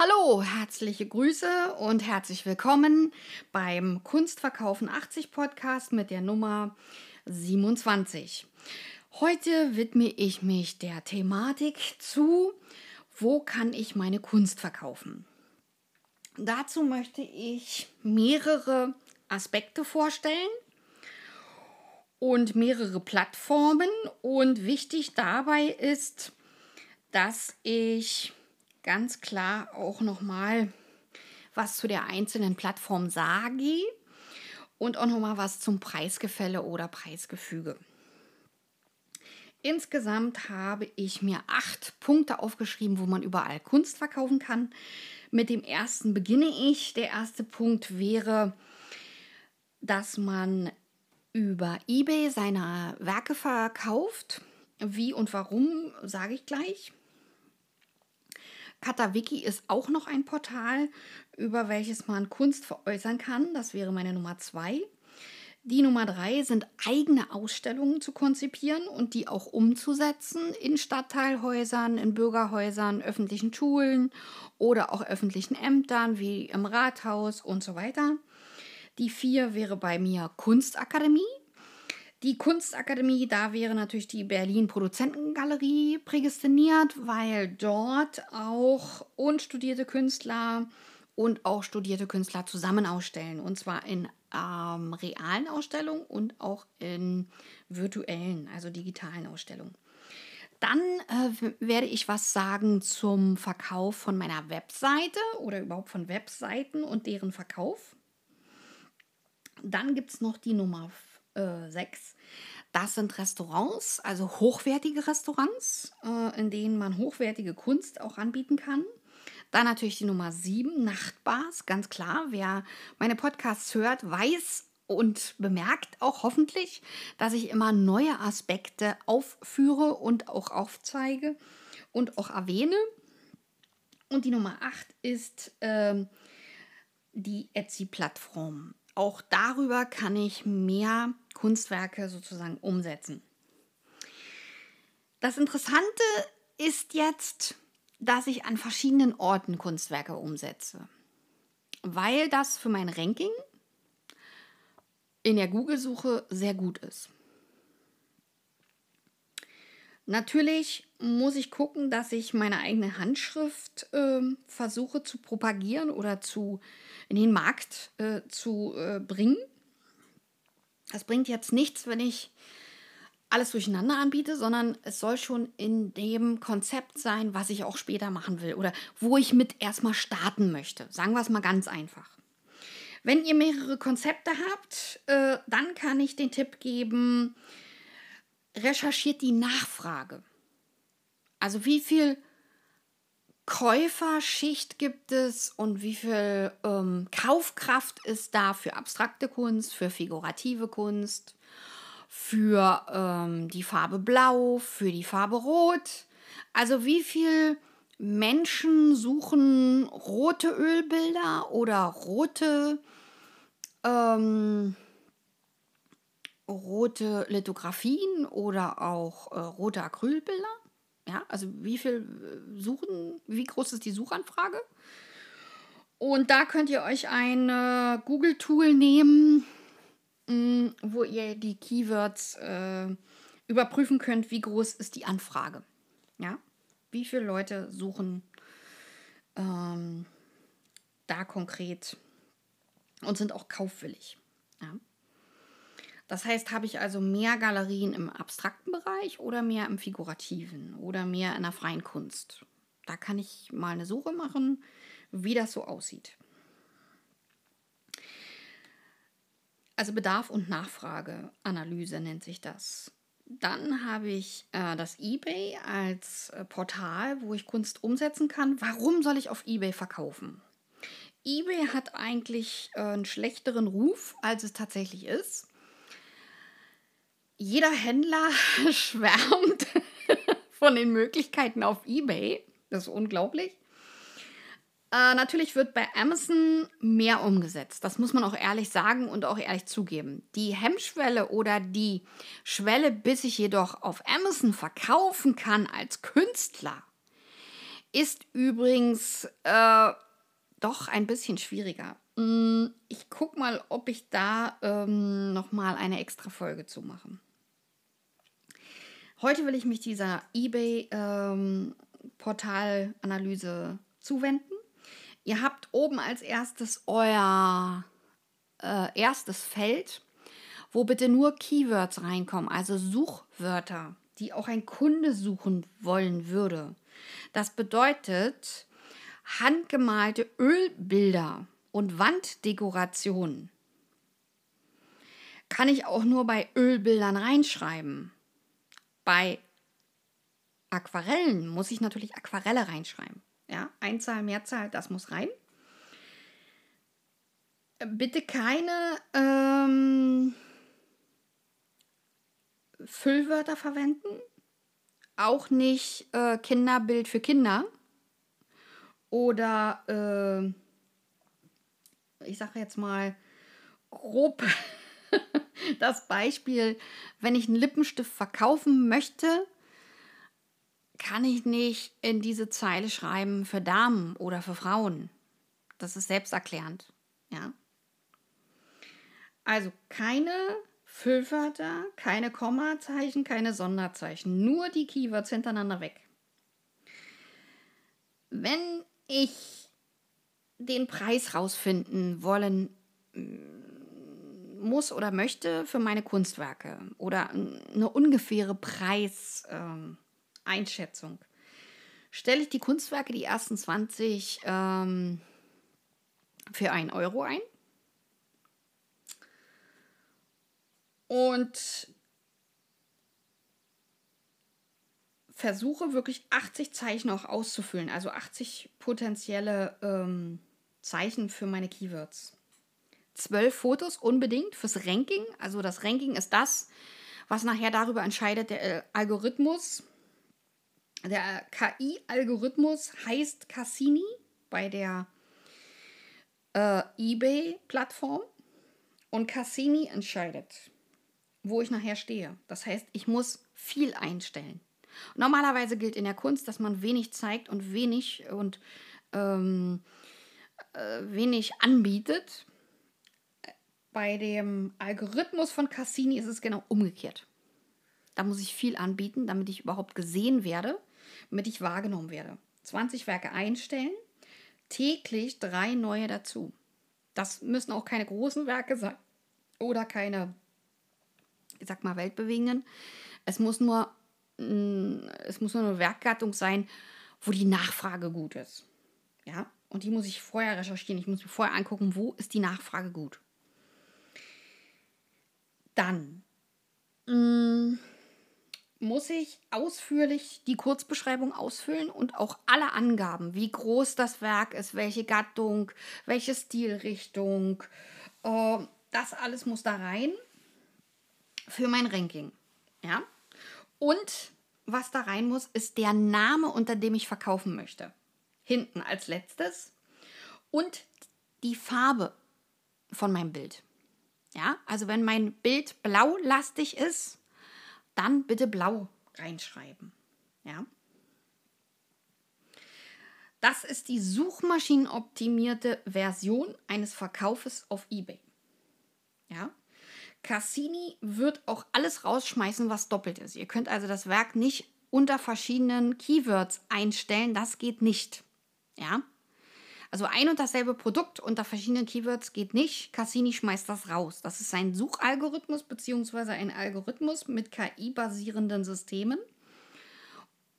Hallo, herzliche Grüße und herzlich willkommen beim Kunstverkaufen 80 Podcast mit der Nummer 27. Heute widme ich mich der Thematik zu, wo kann ich meine Kunst verkaufen? Dazu möchte ich mehrere Aspekte vorstellen und mehrere Plattformen. Und wichtig dabei ist, dass ich ganz klar auch noch mal was zu der einzelnen Plattform sage und auch noch mal was zum Preisgefälle oder Preisgefüge. Insgesamt habe ich mir acht Punkte aufgeschrieben, wo man überall Kunst verkaufen kann. Mit dem ersten beginne ich. Der erste Punkt wäre, dass man über eBay seine Werke verkauft. Wie und warum, sage ich gleich. Katawiki ist auch noch ein Portal, über welches man Kunst veräußern kann. Das wäre meine Nummer zwei. Die Nummer drei sind eigene Ausstellungen zu konzipieren und die auch umzusetzen in Stadtteilhäusern, in Bürgerhäusern, öffentlichen Schulen oder auch öffentlichen Ämtern wie im Rathaus und so weiter. Die vier wäre bei mir Kunstakademie. Die Kunstakademie, da wäre natürlich die Berlin Produzentengalerie prädestiniert, weil dort auch unstudierte Künstler und auch studierte Künstler zusammen ausstellen. Und zwar in ähm, realen Ausstellungen und auch in virtuellen, also digitalen Ausstellungen. Dann äh, werde ich was sagen zum Verkauf von meiner Webseite oder überhaupt von Webseiten und deren Verkauf. Dann gibt es noch die Nummer äh, 6. Das sind Restaurants, also hochwertige Restaurants, äh, in denen man hochwertige Kunst auch anbieten kann. Dann natürlich die Nummer 7, Nachtbars, ganz klar. Wer meine Podcasts hört, weiß und bemerkt auch hoffentlich, dass ich immer neue Aspekte aufführe und auch aufzeige und auch erwähne. Und die Nummer 8 ist äh, die Etsy-Plattform. Auch darüber kann ich mehr Kunstwerke sozusagen umsetzen. Das Interessante ist jetzt, dass ich an verschiedenen Orten Kunstwerke umsetze, weil das für mein Ranking in der Google-Suche sehr gut ist. Natürlich muss ich gucken, dass ich meine eigene Handschrift äh, versuche zu propagieren oder zu in den Markt äh, zu äh, bringen. Das bringt jetzt nichts, wenn ich alles durcheinander anbiete, sondern es soll schon in dem Konzept sein, was ich auch später machen will oder wo ich mit erstmal starten möchte. Sagen wir es mal ganz einfach. Wenn ihr mehrere Konzepte habt, äh, dann kann ich den Tipp geben, recherchiert die Nachfrage. Also wie viel Käuferschicht gibt es und wie viel ähm, Kaufkraft ist da für abstrakte Kunst, für figurative Kunst, für ähm, die Farbe Blau, für die Farbe Rot. Also wie viel Menschen suchen rote Ölbilder oder rote, ähm, rote Lithografien oder auch äh, rote Acrylbilder? Ja, also wie viel äh, suchen, wie groß ist die Suchanfrage? Und da könnt ihr euch ein äh, Google-Tool nehmen, mh, mm, wo ihr die Keywords äh, überprüfen könnt, wie groß ist die Anfrage. Ja, wie viele Leute suchen ähm, da konkret und sind auch kaufwillig. Ja. Das heißt, habe ich also mehr Galerien im abstrakten Bereich oder mehr im figurativen oder mehr in der freien Kunst? Da kann ich mal eine Suche machen, wie das so aussieht. Also Bedarf und Nachfrageanalyse nennt sich das. Dann habe ich äh, das eBay als äh, Portal, wo ich Kunst umsetzen kann. Warum soll ich auf eBay verkaufen? eBay hat eigentlich äh, einen schlechteren Ruf, als es tatsächlich ist jeder Händler schwärmt von den Möglichkeiten auf eBay. Das ist unglaublich. Äh, natürlich wird bei Amazon mehr umgesetzt. Das muss man auch ehrlich sagen und auch ehrlich zugeben. Die Hemmschwelle oder die Schwelle, bis ich jedoch auf Amazon verkaufen kann als Künstler, ist übrigens äh, doch ein bisschen schwieriger. Mm, ich gucke mal, ob ich da ähm, nochmal eine extra Folge zu mache. Heute will ich mich dieser eBay-Portalanalyse ähm, zuwenden. Ihr habt oben als erstes euer äh, erstes Feld, wo bitte nur Keywords reinkommen, also Suchwörter, die auch ein Kunde suchen wollen würde. Das bedeutet handgemalte Ölbilder und Wanddekorationen. Kann ich auch nur bei Ölbildern reinschreiben. Bei Aquarellen muss ich natürlich Aquarelle reinschreiben. Ja, Einzahl, Mehrzahl, das muss rein. Bitte keine ähm, Füllwörter verwenden. Auch nicht äh, Kinderbild für Kinder. Oder äh, ich sage jetzt mal grob das Beispiel, wenn ich einen Lippenstift verkaufen möchte, kann ich nicht in diese Zeile schreiben für Damen oder für Frauen. Das ist selbsterklärend. Ja. Also keine Füllwörter, keine Kommazeichen, keine Sonderzeichen, nur die Keywords hintereinander weg. Wenn ich den Preis rausfinden wollen muss oder möchte für meine Kunstwerke oder eine ungefähre Preiseinschätzung. Ähm, Stelle ich die Kunstwerke, die ersten 20, ähm, für 1 Euro ein. Und versuche wirklich 80 Zeichen auch auszufüllen, also 80 potenzielle ähm, Zeichen für meine Keywords zwölf Fotos unbedingt fürs Ranking. Also das Ranking ist das, was nachher darüber entscheidet, der äh, Algorithmus. Der KI-Algorithmus heißt Cassini bei der äh, eBay-Plattform. Und Cassini entscheidet, wo ich nachher stehe. Das heißt, ich muss viel einstellen. Normalerweise gilt in der Kunst, dass man wenig zeigt und wenig und ähm, äh, wenig anbietet. Bei dem Algorithmus von Cassini ist es genau umgekehrt. Da muss ich viel anbieten, damit ich überhaupt gesehen werde, damit ich wahrgenommen werde. 20 Werke einstellen, täglich drei neue dazu. Das müssen auch keine großen Werke sein oder keine, ich sag mal, weltbewegenden. Es muss nur, mm, es muss nur eine Werkgattung sein, wo die Nachfrage gut ist. Ja, und die muss ich vorher recherchieren. Ich muss mir vorher angucken, wo ist die Nachfrage gut. Dann mh, mm, muss ich ausführlich die Kurzbeschreibung ausfüllen und auch alle Angaben, wie groß das Werk ist, welche Gattung, welche Stilrichtung, äh, das alles muss da rein für mein Ranking. Ja? Und was da rein muss, ist der Name, unter dem ich verkaufen möchte. Hinten als letztes. Und die Farbe von meinem Bild. Ja, also wenn mein Bild blaulastig ist, dann bitte blau reinschreiben. Ja. Das ist die suchmaschinenoptimierte Version eines Verkaufes auf eBay. Ja. Cassini wird auch alles rausschmeißen, was doppelt ist. Ihr könnt also das Werk nicht unter verschiedenen Keywords einstellen. Das geht nicht. Ja. Also ein und dasselbe Produkt unter verschiedenen Keywords geht nicht. Cassini schmeißt das raus. Das ist ein Suchalgorithmus bzw. ein Algorithmus mit KI-basierenden Systemen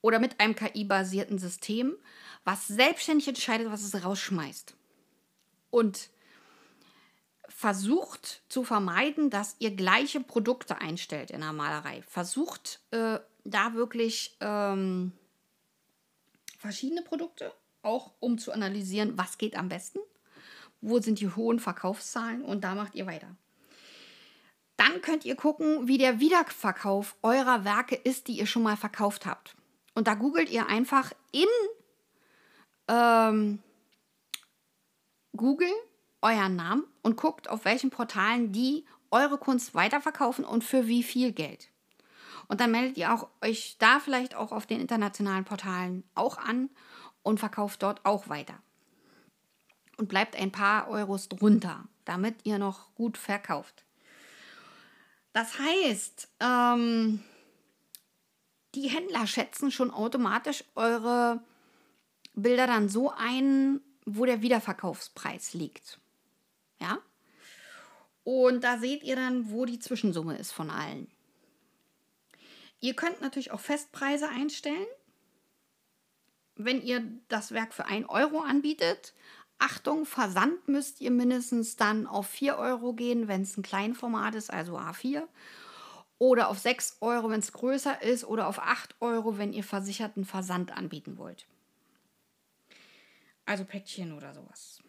oder mit einem KI-basierten System, was selbstständig entscheidet, was es rausschmeißt. Und versucht zu vermeiden, dass ihr gleiche Produkte einstellt in der Malerei. Versucht äh, da wirklich ähm, verschiedene Produkte auch um zu analysieren, was geht am besten, wo sind die hohen Verkaufszahlen und da macht ihr weiter. Dann könnt ihr gucken, wie der Wiederverkauf eurer Werke ist, die ihr schon mal verkauft habt. Und da googelt ihr einfach in ähm, Google euren Namen und guckt, auf welchen Portalen die eure Kunst weiterverkaufen und für wie viel Geld. Und dann meldet ihr auch euch da vielleicht auch auf den internationalen Portalen auch an und verkauft dort auch weiter. Und bleibt ein paar Euros drunter, damit ihr noch gut verkauft. Das heißt, ähm, die Händler schätzen schon automatisch eure Bilder dann so ein, wo der Wiederverkaufspreis liegt. Ja? Und da seht ihr dann, wo die Zwischensumme ist von allen. Ihr könnt natürlich auch Festpreise einstellen. Wenn ihr das Werk für 1 Euro anbietet, Achtung, Versand müsst ihr mindestens dann auf 4 Euro gehen, wenn es ein Kleinformat ist, also A4. Oder auf 6 Euro, wenn es größer ist. Oder auf 8 Euro, wenn ihr versicherten Versand anbieten wollt. Also Päckchen oder sowas.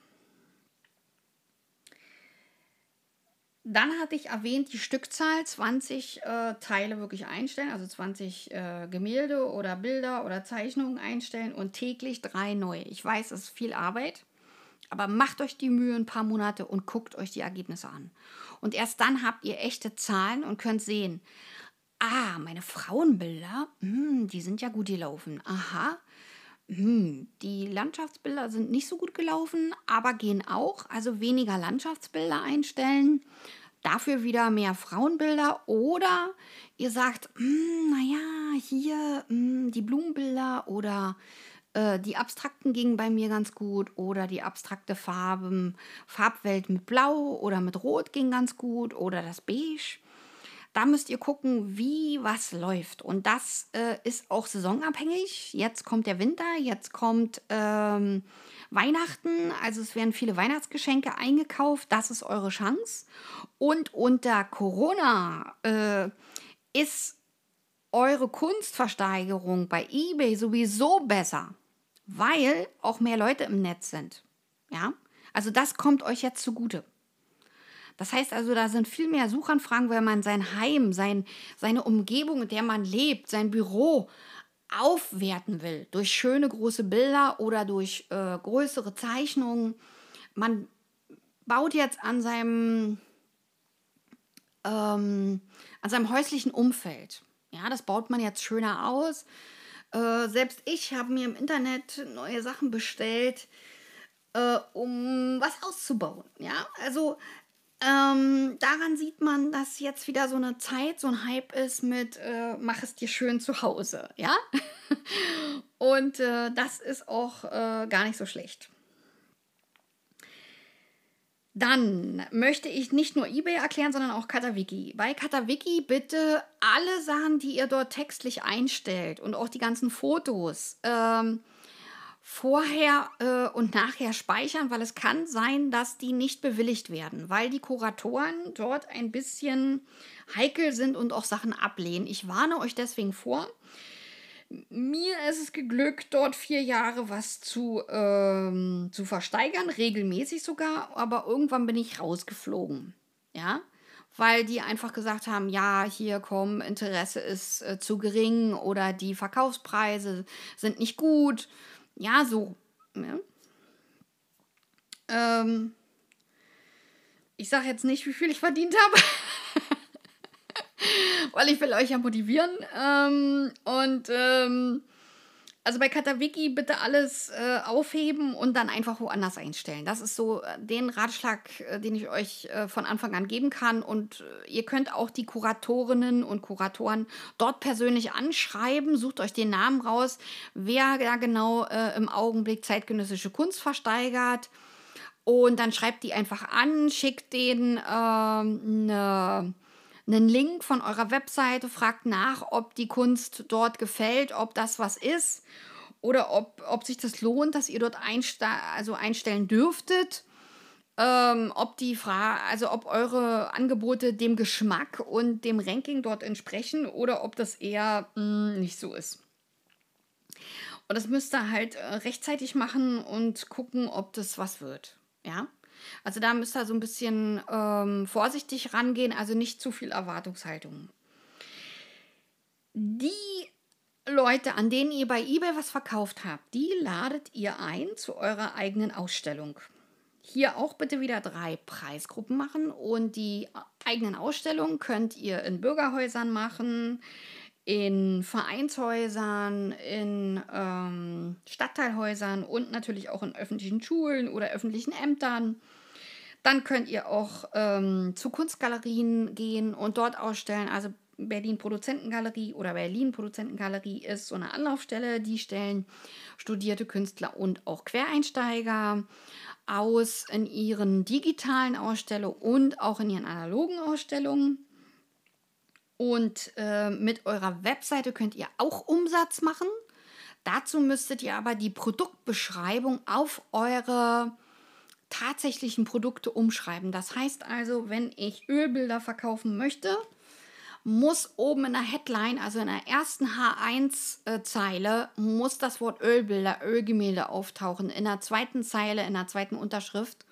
Dann hatte ich erwähnt, die Stückzahl 20 äh, Teile wirklich einstellen, also 20 äh, Gemälde oder Bilder oder Zeichnungen einstellen und täglich drei neue. Ich weiß, es ist viel Arbeit, aber macht euch die Mühe ein paar Monate und guckt euch die Ergebnisse an. Und erst dann habt ihr echte Zahlen und könnt sehen, ah, meine Frauenbilder, mh, hm, die sind ja gut gelaufen. Aha, hm, die Landschaftsbilder sind nicht so gut gelaufen, aber gehen auch. Also weniger Landschaftsbilder einstellen, dafür wieder mehr Frauenbilder. Oder ihr sagt, hm, naja, hier hm, die Blumenbilder oder äh, die abstrakten gingen bei mir ganz gut. Oder die abstrakte Farben, Farbwelt mit Blau oder mit Rot ging ganz gut. Oder das Beige. Da müsst ihr gucken, wie was läuft. Und das äh, ist auch saisonabhängig. Jetzt kommt der Winter, jetzt kommt ähm, Weihnachten. Also es werden viele Weihnachtsgeschenke eingekauft. Das ist eure Chance. Und unter Corona äh, ist eure Kunstversteigerung bei eBay sowieso besser, weil auch mehr Leute im Netz sind. Ja, also das kommt euch jetzt zugute. Das heißt also, da sind viel mehr Suchanfragen, weil man sein Heim, sein, seine Umgebung, in der man lebt, sein Büro aufwerten will. Durch schöne große Bilder oder durch äh, größere Zeichnungen. Man baut jetzt an seinem, ähm, an seinem häuslichen Umfeld. Ja, das baut man jetzt schöner aus. Äh, selbst ich habe mir im Internet neue Sachen bestellt, äh, um was auszubauen. Ja, also ähm, daran sieht man, dass jetzt wieder so eine Zeit, so ein Hype ist mit äh, mach es dir schön zu Hause, ja? Und äh, das ist auch äh, gar nicht so schlecht. Dann möchte ich nicht nur eBay erklären, sondern auch Katawiki. Bei Katawiki bitte alle Sachen, die ihr dort textlich einstellt und auch die ganzen Fotos. Ähm, vorher äh, und nachher speichern, weil es kann sein, dass die nicht bewilligt werden, weil die Kuratoren dort ein bisschen heikel sind und auch Sachen ablehnen. Ich warne euch deswegen vor. Mir ist es geglückt, dort vier Jahre was zu, ähm, zu versteigern, regelmäßig sogar, aber irgendwann bin ich rausgeflogen. Ja, weil die einfach gesagt haben, ja, hier komm, Interesse ist äh, zu gering oder die Verkaufspreise sind nicht gut ja, so. Ja. Ähm, ich sage jetzt nicht, wie viel ich verdient habe. Weil ich will euch ja motivieren. Ähm, und ähm, also bei Katawiki bitte alles äh, aufheben und dann einfach woanders einstellen. Das ist so äh, den Ratschlag, äh, den ich euch äh, von Anfang an geben kann. Und äh, ihr könnt auch die Kuratorinnen und Kuratoren dort persönlich anschreiben. Sucht euch den Namen raus, wer da genau äh, im Augenblick zeitgenössische Kunst versteigert. Und dann schreibt die einfach an, schickt denen eine ähm, einen Link von eurer Webseite, fragt nach, ob die Kunst dort gefällt, ob das was ist oder ob, ob sich das lohnt, dass ihr dort einste also einstellen dürftet. Ähm, ob die Frage, also ob eure Angebote dem Geschmack und dem Ranking dort entsprechen oder ob das eher mh, hm, nicht so ist. Und das müsst ihr halt äh, rechtzeitig machen und gucken, ob das was wird. Ja. Also da müsst ihr so ein bisschen ähm, vorsichtig rangehen, also nicht zu viel Erwartungshaltung. Die Leute, an denen ihr bei eBay was verkauft habt, die ladet ihr ein zu eurer eigenen Ausstellung. Hier auch bitte wieder drei Preisgruppen machen und die eigenen Ausstellungen könnt ihr in Bürgerhäusern machen, in Vereinshäusern, in ähm, Stadtteilhäusern und natürlich auch in öffentlichen Schulen oder öffentlichen Ämtern. Dann könnt ihr auch ähm, zu Kunstgalerien gehen und dort ausstellen. Also Berlin Produzentengalerie oder Berlin Produzentengalerie ist so eine Anlaufstelle. Die stellen studierte Künstler und auch Quereinsteiger aus in ihren digitalen Ausstellungen und auch in ihren analogen Ausstellungen. Und äh, mit eurer Webseite könnt ihr auch Umsatz machen. Dazu müsstet ihr aber die Produktbeschreibung auf eure tatsächlichen Produkte umschreiben. Das heißt also, wenn ich Ölbilder verkaufen möchte, muss oben in der Headline, also in der ersten H1-Zeile, muss das Wort Ölbilder, Ölgemälde auftauchen. In der zweiten Zeile, in der zweiten Unterschrift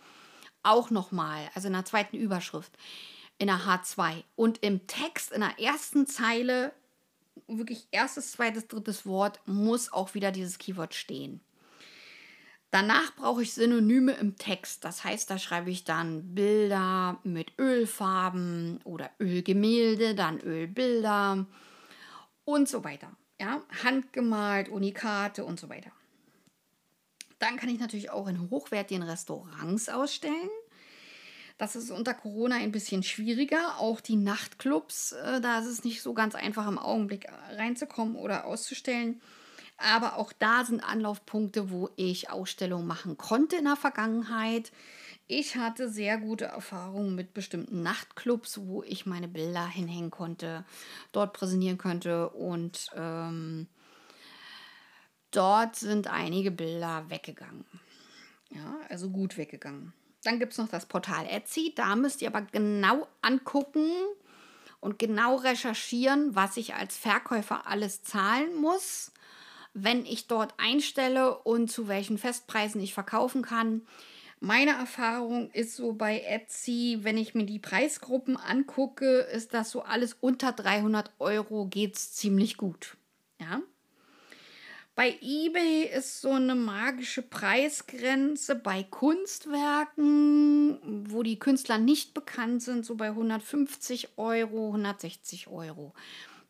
auch nochmal, also in der zweiten Überschrift, in der H2. Und im Text, in der ersten Zeile, wirklich erstes, zweites, drittes Wort, muss auch wieder dieses Keyword stehen. Danach brauche ich Synonyme im Text. Das heißt, da schreibe ich dann Bilder mit Ölfarben oder Ölgemälde, dann Ölbilder und so weiter. Ja, handgemalt, Unikate und so weiter. Dann kann ich natürlich auch in hochwertigen Restaurants ausstellen. Das ist unter Corona ein bisschen schwieriger. Auch die Nachtclubs, äh, da ist es nicht so ganz einfach im Augenblick reinzukommen oder auszustellen. Aber auch da sind Anlaufpunkte, wo ich Ausstellungen machen konnte in der Vergangenheit. Ich hatte sehr gute Erfahrungen mit bestimmten Nachtclubs, wo ich meine Bilder hinhängen konnte, dort präsentieren könnte und ähm, dort sind einige Bilder weggegangen. Ja, also gut weggegangen. Dann gibt es noch das Portal Etsy. Da müsst ihr aber genau angucken und genau recherchieren, was ich als Verkäufer alles zahlen muss wenn ich dort einstelle und zu welchen Festpreisen ich verkaufen kann. Meine Erfahrung ist so bei Etsy, wenn ich mir die Preisgruppen angucke, ist das so alles unter 300 Euro geht es ziemlich gut. Ja. Bei eBay ist so eine magische Preisgrenze bei Kunstwerken, wo die Künstler nicht bekannt sind, so bei 150 Euro, 160 Euro.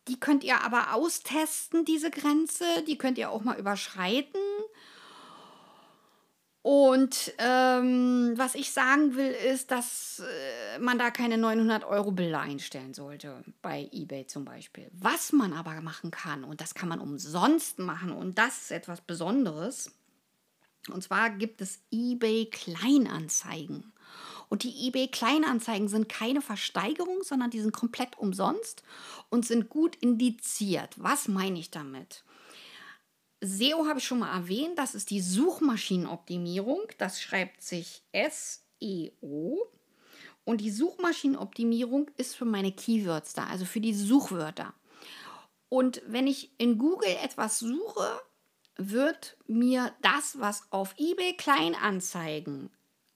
Die könnt ihr aber austesten, diese Grenze. Die könnt ihr auch mal überschreiten. Und ähm, was ich sagen will, ist, dass äh, man da keine 900 Euro Bilder einstellen sollte, bei eBay zum Beispiel. Was man aber machen kann, und das kann man umsonst machen, und das ist etwas Besonderes, und zwar gibt es eBay Kleinanzeigen. Und die eBay Kleinanzeigen sind keine Versteigerung, sondern die sind komplett umsonst und sind gut indiziert. Was meine ich damit? SEO habe ich schon mal erwähnt, das ist die Suchmaschinenoptimierung. Das schreibt sich SEO. Und die Suchmaschinenoptimierung ist für meine Keywords da, also für die Suchwörter. Und wenn ich in Google etwas suche, wird mir das, was auf eBay Kleinanzeigen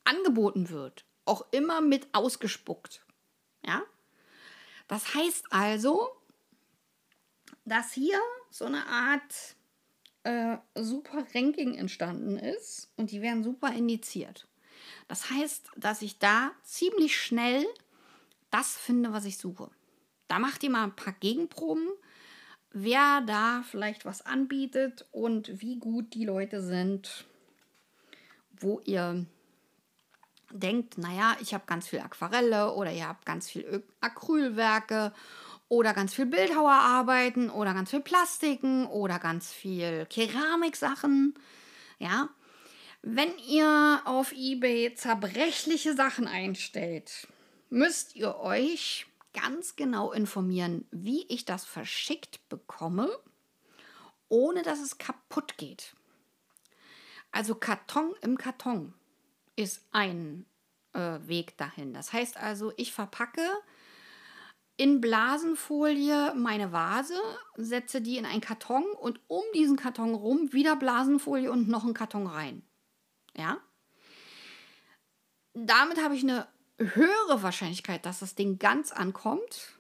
angeboten wird, auch immer mit ausgespuckt. Ja? Das heißt also, dass hier so eine Art äh, super Ranking entstanden ist und die werden super indiziert. Das heißt, dass ich da ziemlich schnell das finde, was ich suche. Da macht ihr mal ein paar Gegenproben, wer da vielleicht was anbietet und wie gut die Leute sind, wo ihr denkt, naja, ich habe ganz viel Aquarelle oder ihr habt ganz viel Acrylwerke oder ganz viel Bildhauerarbeiten oder ganz viel Plastiken oder ganz viel Keramiksachen, ja. Wenn ihr auf eBay zerbrechliche Sachen einstellt, müsst ihr euch ganz genau informieren, wie ich das verschickt bekomme, ohne dass es kaputt geht. Also Karton im Karton ist ein äh, Weg dahin. Das heißt also, ich verpacke in Blasenfolie meine Vase, setze die in einen Karton und um diesen Karton rum wieder Blasenfolie und noch einen Karton rein. Ja? Damit habe ich eine höhere Wahrscheinlichkeit, dass das Ding ganz ankommt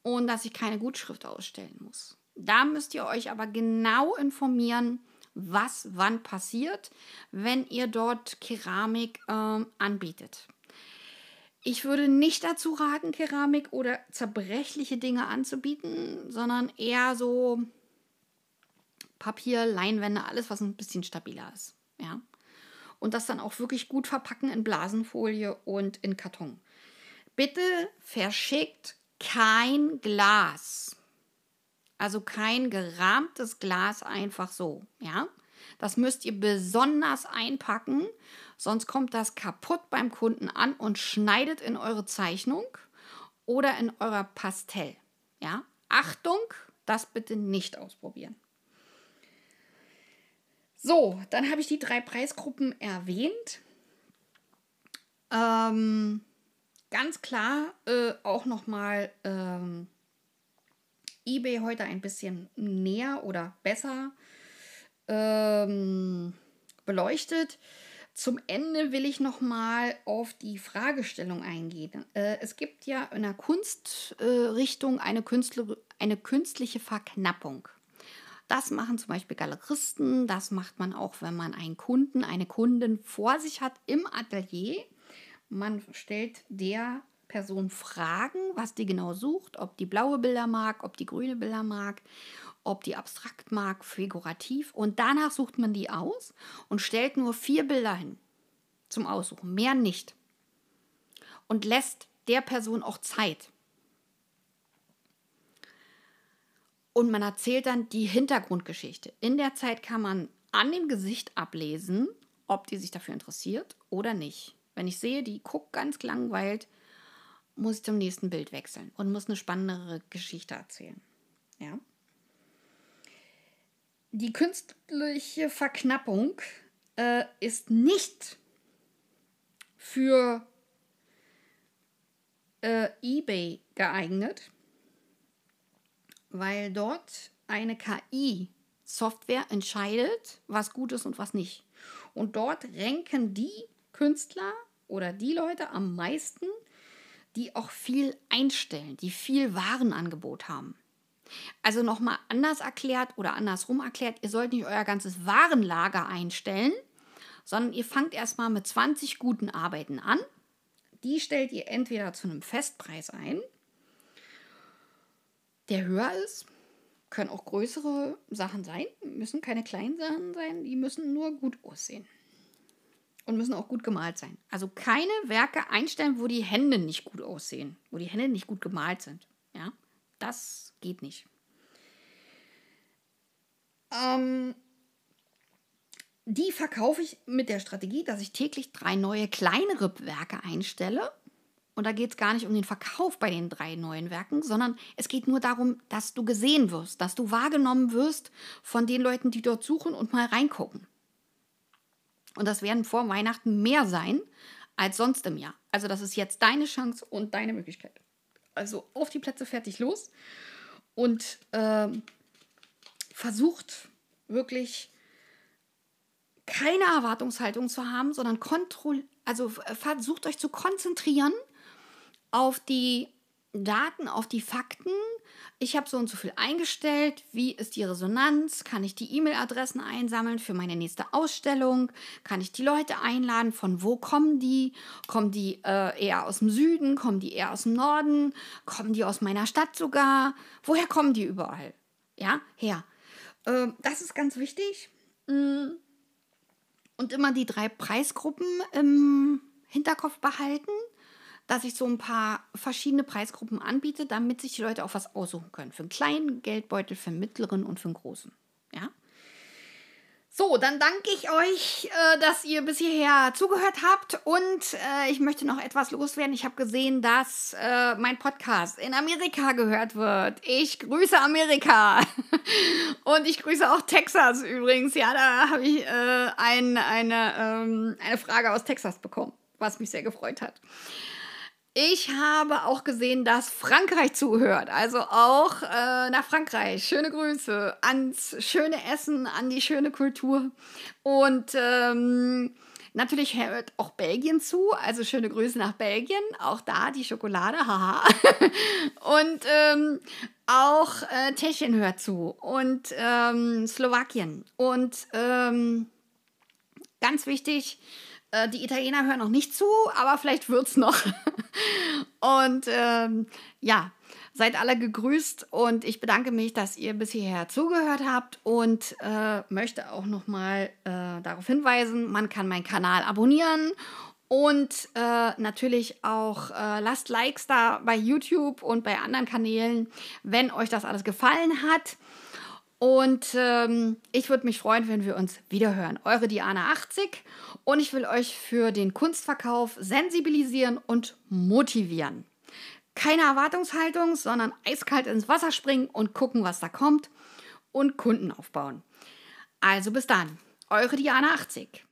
und dass ich keine Gutschrift ausstellen muss. Da müsst ihr euch aber genau informieren, was wann passiert, wenn ihr dort Keramik ähm, anbietet. Ich würde nicht dazu raten, Keramik oder zerbrechliche Dinge anzubieten, sondern eher so Papier, Leinwände, alles, was ein bisschen stabiler ist. Ja. Und das dann auch wirklich gut verpacken in Blasenfolie und in Karton. Bitte verschickt kein Glas. Also kein gerahmtes Glas einfach so, ja? Das müsst ihr besonders einpacken, sonst kommt das kaputt beim Kunden an und schneidet in eure Zeichnung oder in eurer Pastell. Ja? Achtung, das bitte nicht ausprobieren. So, dann habe ich die drei Preisgruppen erwähnt. Ähm, ganz klar äh, auch nochmal ähm, eBay heute ein bisschen näher oder besser ähm, beleuchtet. Zum Ende will ich noch mal auf die Fragestellung eingehen. Äh, es gibt ja in der Kunstrichtung eine, eine künstliche Verknappung. Das machen zum Beispiel Galeristen, das macht man auch, wenn man einen Kunden, eine Kundin vor sich hat im Atelier. Man stellt der Person Fragen, was die genau sucht, ob die blaue Bilder mag, ob die grüne Bilder mag ob die abstrakt mag, figurativ. Und danach sucht man die aus und stellt nur vier Bilder hin zum Aussuchen, mehr nicht. Und lässt der Person auch Zeit. Und man erzählt dann die Hintergrundgeschichte. In der Zeit kann man an dem Gesicht ablesen, ob die sich dafür interessiert oder nicht. Wenn ich sehe, die guckt ganz gelangweilt, muss ich zum nächsten Bild wechseln und muss eine spannendere Geschichte erzählen. Ja die künstliche Verknappung äh, ist nicht für äh, eBay geeignet, weil dort eine KI-Software entscheidet, was gut ist und was nicht. Und dort ranken die Künstler oder die Leute am meisten, die auch viel einstellen, die viel Warenangebot haben. Also nochmal anders erklärt oder andersrum erklärt, ihr sollt nicht euer ganzes Warenlager einstellen, sondern ihr fangt erstmal mit 20 guten Arbeiten an. Die stellt ihr entweder zu einem Festpreis ein, der höher ist, können auch größere Sachen sein, müssen keine kleinen Sachen sein, die müssen nur gut aussehen und müssen auch gut gemalt sein. Also keine Werke einstellen, wo die Hände nicht gut aussehen, wo die Hände nicht gut gemalt sind. Ja, das geht nicht. Ähm, die verkaufe ich mit der Strategie, dass ich täglich drei neue kleinere Werke einstelle. Und da geht es gar nicht um den Verkauf bei den drei neuen Werken, sondern es geht nur darum, dass du gesehen wirst, dass du wahrgenommen wirst von den Leuten, die dort suchen und mal reingucken. Und das werden vor Weihnachten mehr sein als sonst im Jahr. Also das ist jetzt deine Chance und deine Möglichkeit. Also auf die Plätze fertig los und äh, versucht wirklich keine Erwartungshaltung zu haben, sondern kontroll also versucht euch zu konzentrieren auf die Daten, auf die Fakten. Ich habe so und so viel eingestellt. Wie ist die Resonanz? Kann ich die E-Mail-Adressen einsammeln für meine nächste Ausstellung? Kann ich die Leute einladen? Von wo kommen die? Kommen die äh, eher aus dem Süden? Kommen die eher aus dem Norden? Kommen die aus meiner Stadt sogar? Woher kommen die überall? Ja, her. Äh, das ist ganz wichtig. Mm. Und immer die drei Preisgruppen im Hinterkopf behalten dass ich so ein paar verschiedene Preisgruppen anbiete, damit sich die Leute auch was aussuchen können. Für einen kleinen Geldbeutel, für einen mittleren und für einen großen. Ja. So, dann danke ich euch, äh, dass ihr bis hierher zugehört habt und äh, ich möchte noch etwas loswerden. Ich habe gesehen, dass äh, mein Podcast in Amerika gehört wird. Ich grüße Amerika und ich grüße auch Texas übrigens. Ja, da habe ich ein, eine, ähm, eine Frage aus Texas bekommen, was mich sehr gefreut hat. Ich habe auch gesehen, dass Frankreich zuhört. Also auch äh, nach Frankreich. Schöne Grüße ans schöne Essen, an die schöne Kultur. Und ähm, natürlich hört auch Belgien zu. Also schöne Grüße nach Belgien. Auch da die Schokolade, haha. Und ähm, auch äh, Tschechien hört zu. Und ähm, Slowakien. Und ähm, ganz wichtig, äh, die Italiener hören noch nicht zu, aber vielleicht wird es noch. Und ähm, ja, seid alle gegrüßt und ich bedanke mich, dass ihr bis hierher zugehört habt und äh, möchte auch nochmal äh, darauf hinweisen, man kann meinen Kanal abonnieren und äh, natürlich auch äh, lasst Likes da bei YouTube und bei anderen Kanälen, wenn euch das alles gefallen hat. Und ähm, ich würde mich freuen, wenn wir uns wiederhören. Eure Diana 80 und ich will euch für den Kunstverkauf sensibilisieren und motivieren. Keine Erwartungshaltung, sondern eiskalt ins Wasser springen und gucken, was da kommt und Kunden aufbauen. Also bis dann, eure Diana 80.